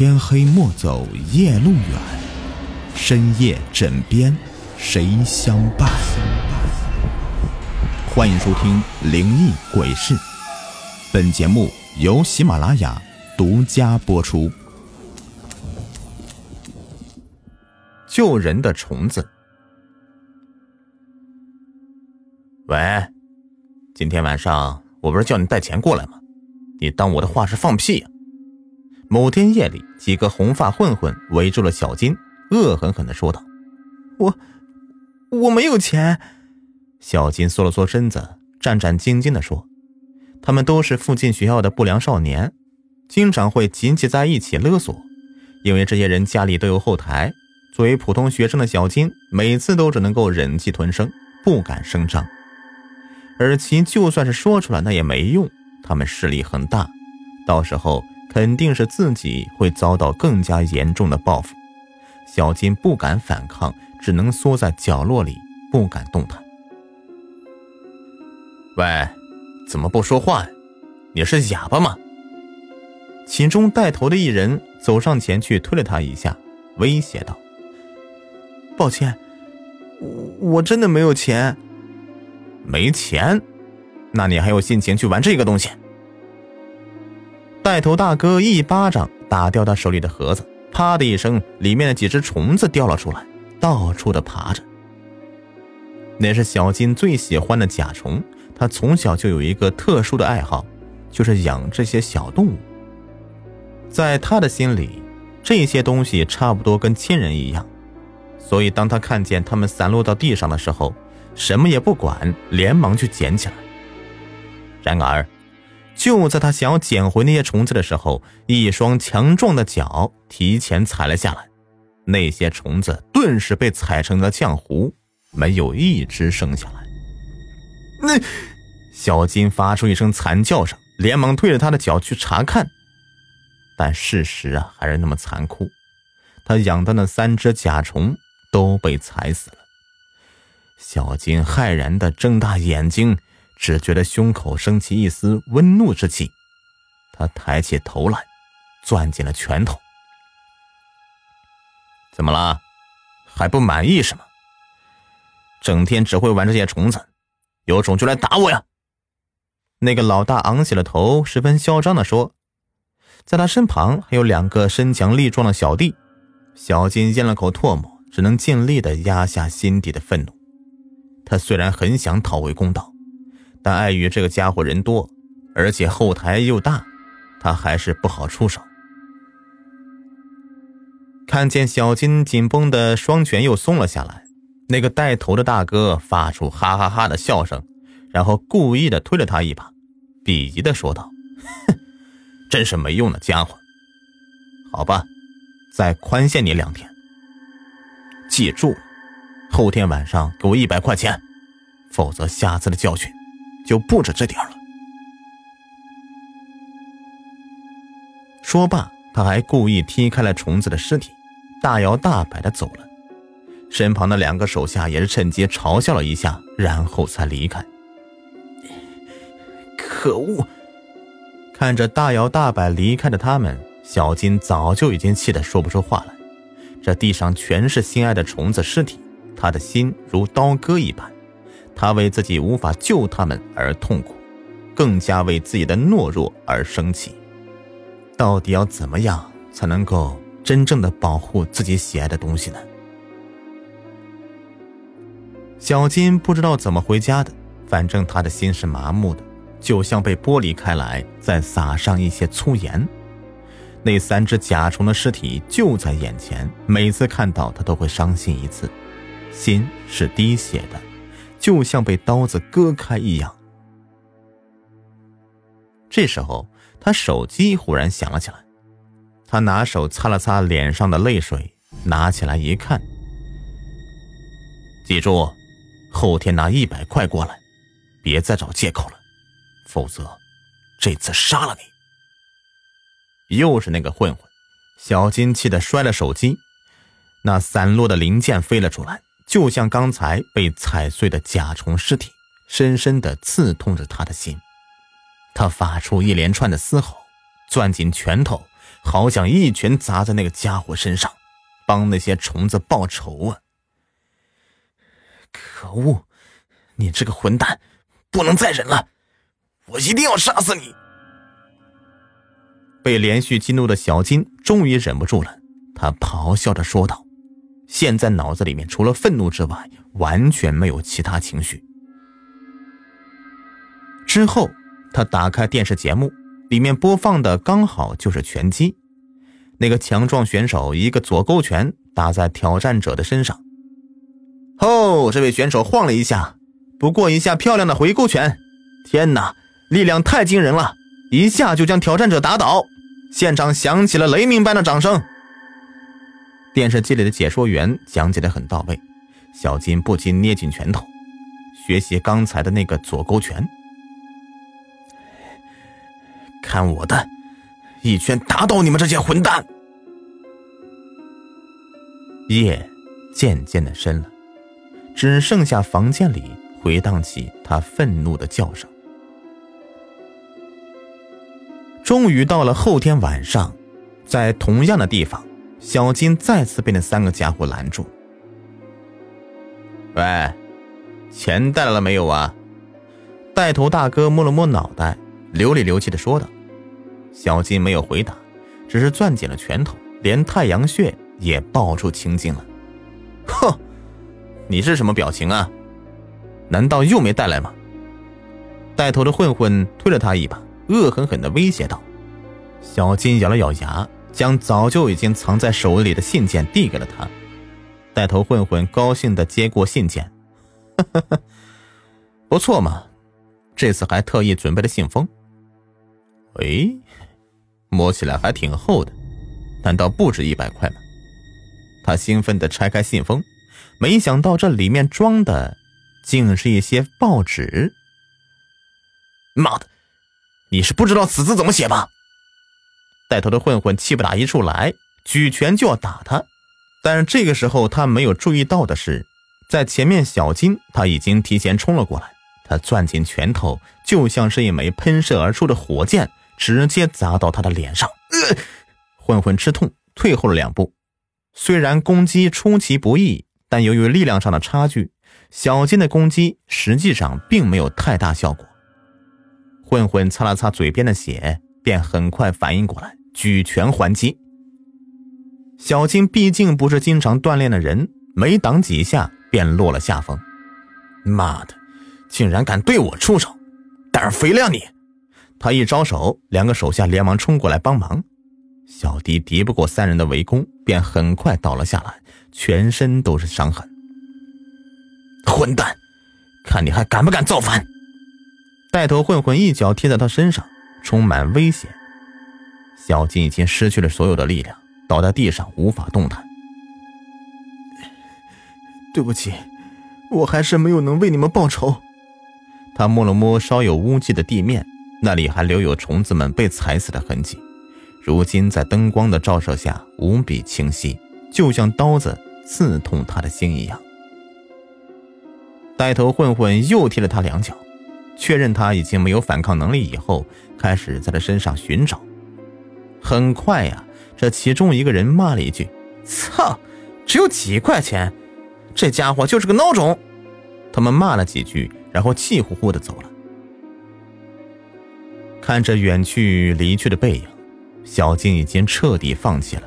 天黑莫走夜路远，深夜枕边谁相伴？欢迎收听《灵异鬼事》，本节目由喜马拉雅独家播出。救人的虫子，喂，今天晚上我不是叫你带钱过来吗？你当我的话是放屁呀？某天夜里，几个红发混混围住了小金，恶狠狠的说道：“我我没有钱。”小金缩了缩身子，战战兢兢的说：“他们都是附近学校的不良少年，经常会集结在一起勒索。因为这些人家里都有后台，作为普通学生的小金，每次都只能够忍气吞声，不敢声张。而其就算是说出来，那也没用，他们势力很大，到时候……”肯定是自己会遭到更加严重的报复，小金不敢反抗，只能缩在角落里，不敢动弹。喂，怎么不说话呀？你是哑巴吗？其中带头的一人走上前去推了他一下，威胁道：“抱歉，我真的没有钱。没钱？那你还有心情去玩这个东西？”带头大哥一巴掌打掉他手里的盒子，啪的一声，里面的几只虫子掉了出来，到处的爬着。那是小金最喜欢的甲虫，他从小就有一个特殊的爱好，就是养这些小动物。在他的心里，这些东西差不多跟亲人一样，所以当他看见它们散落到地上的时候，什么也不管，连忙去捡起来。然而。就在他想要捡回那些虫子的时候，一双强壮的脚提前踩了下来，那些虫子顿时被踩成了浆糊，没有一只剩下来。那小金发出一声惨叫声，连忙推着他的脚去查看，但事实啊还是那么残酷，他养的那三只甲虫都被踩死了。小金骇然的睁大眼睛。只觉得胸口升起一丝温怒之气，他抬起头来，攥紧了拳头。怎么了？还不满意是吗？整天只会玩这些虫子，有种就来打我呀！那个老大昂起了头，十分嚣张的说。在他身旁还有两个身强力壮的小弟。小金咽了口唾沫，只能尽力的压下心底的愤怒。他虽然很想讨回公道。但碍于这个家伙人多，而且后台又大，他还是不好出手。看见小金紧绷的双拳又松了下来，那个带头的大哥发出哈哈哈的笑声，然后故意的推了他一把，鄙夷的说道：“哼，真是没用的家伙。好吧，再宽限你两天。记住，后天晚上给我一百块钱，否则下次的教训。”就不止这点了。说罢，他还故意踢开了虫子的尸体，大摇大摆的走了。身旁的两个手下也是趁机嘲笑了一下，然后才离开。可恶！看着大摇大摆离开的他们，小金早就已经气得说不出话来。这地上全是心爱的虫子尸体，他的心如刀割一般。他为自己无法救他们而痛苦，更加为自己的懦弱而生气。到底要怎么样才能够真正的保护自己喜爱的东西呢？小金不知道怎么回家的，反正他的心是麻木的，就像被剥离开来，再撒上一些粗盐。那三只甲虫的尸体就在眼前，每次看到他都会伤心一次，心是滴血的。就像被刀子割开一样。这时候，他手机忽然响了起来，他拿手擦了擦脸上的泪水，拿起来一看，记住，后天拿一百块过来，别再找借口了，否则这次杀了你。又是那个混混，小金气得摔了手机，那散落的零件飞了出来。就像刚才被踩碎的甲虫尸体，深深的刺痛着他的心。他发出一连串的嘶吼，攥紧拳头，好想一拳砸在那个家伙身上，帮那些虫子报仇啊！可恶，你这个混蛋，不能再忍了，我一定要杀死你！被连续激怒的小金终于忍不住了，他咆哮着说道：“现在脑子里面除了愤怒之外，完全没有其他情绪。”之后，他打开电视节目，里面播放的刚好就是拳击。那个强壮选手一个左勾拳打在挑战者的身上，哦，这位选手晃了一下，不过一下漂亮的回勾拳，天哪，力量太惊人了，一下就将挑战者打倒。现场响起了雷鸣般的掌声。电视机里的解说员讲解的很到位，小金不禁捏紧拳头，学习刚才的那个左勾拳。看我的，一拳打倒你们这些混蛋！夜渐渐的深了，只剩下房间里回荡起他愤怒的叫声。终于到了后天晚上，在同样的地方，小金再次被那三个家伙拦住。喂，钱带来了没有啊？带头大哥摸了摸脑袋，流里流气的说道。小金没有回答，只是攥紧了拳头，连太阳穴也爆出青筋了。哼，你是什么表情啊？难道又没带来吗？带头的混混推了他一把，恶狠狠地威胁道。小金咬了咬牙，将早就已经藏在手里的信件递给了他。带头混混高兴地接过信件，不错嘛，这次还特意准备了信封。喂。摸起来还挺厚的，难道不止一百块吗？他兴奋地拆开信封，没想到这里面装的竟是一些报纸。妈的，你是不知道此字怎么写吧？带头的混混气不打一处来，举拳就要打他。但是这个时候他没有注意到的是，在前面小金他已经提前冲了过来，他攥紧拳头，就像是一枚喷射而出的火箭。直接砸到他的脸上，混混吃痛，退后了两步。虽然攻击出其不意，但由于力量上的差距，小金的攻击实际上并没有太大效果。混混擦了擦嘴边的血，便很快反应过来，举拳还击。小金毕竟不是经常锻炼的人，没挡几下便落了下风。妈的，竟然敢对我出手，胆儿肥了你！他一招手，两个手下连忙冲过来帮忙。小迪敌不过三人的围攻，便很快倒了下来，全身都是伤痕。混蛋，看你还敢不敢造反！带头混混一脚踢在他身上，充满威胁。小金已经失去了所有的力量，倒在地上无法动弹。对不起，我还是没有能为你们报仇。他摸了摸稍有污迹的地面。那里还留有虫子们被踩死的痕迹，如今在灯光的照射下无比清晰，就像刀子刺痛他的心一样。带头混混又踢了他两脚，确认他已经没有反抗能力以后，开始在他身上寻找。很快呀，这其中一个人骂了一句：“操，只有几块钱，这家伙就是个孬种。”他们骂了几句，然后气呼呼的走了。看着远去离去的背影，小静已经彻底放弃了，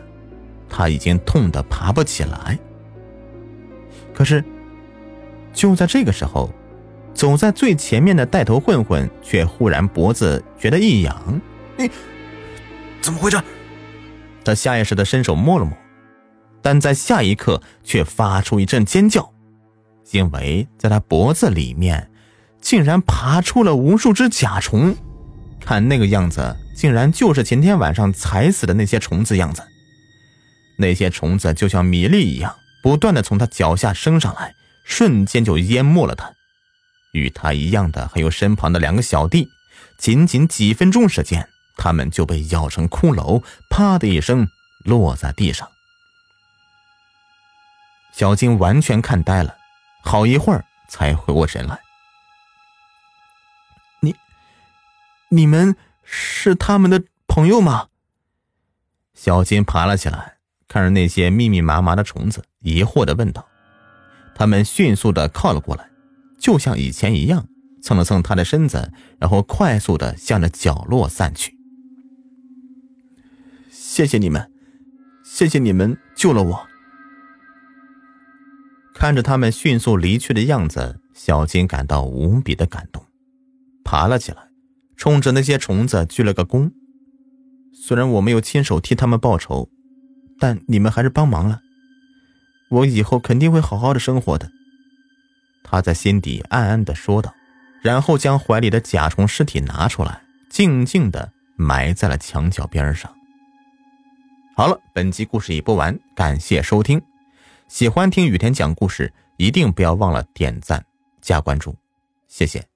他已经痛得爬不起来。可是，就在这个时候，走在最前面的带头混混却忽然脖子觉得一痒，你怎么回事？他下意识的伸手摸了摸，但在下一刻却发出一阵尖叫，因为在他脖子里面竟然爬出了无数只甲虫。看那个样子，竟然就是前天晚上踩死的那些虫子样子。那些虫子就像米粒一样，不断的从他脚下升上来，瞬间就淹没了他。与他一样的还有身旁的两个小弟，仅仅几分钟时间，他们就被咬成骷髅，啪的一声落在地上。小金完全看呆了，好一会儿才回过神来。你你们是他们的朋友吗？小金爬了起来，看着那些密密麻麻的虫子，疑惑的问道：“他们迅速的靠了过来，就像以前一样，蹭了蹭他的身子，然后快速的向着角落散去。谢谢你们，谢谢你们救了我。”看着他们迅速离去的样子，小金感到无比的感动，爬了起来，冲着那些虫子鞠了个躬。虽然我没有亲手替他们报仇，但你们还是帮忙了。我以后肯定会好好的生活的。他在心底暗暗的说道，然后将怀里的甲虫尸体拿出来，静静的埋在了墙角边上。好了，本集故事已播完，感谢收听。喜欢听雨田讲故事，一定不要忘了点赞加关注，谢谢。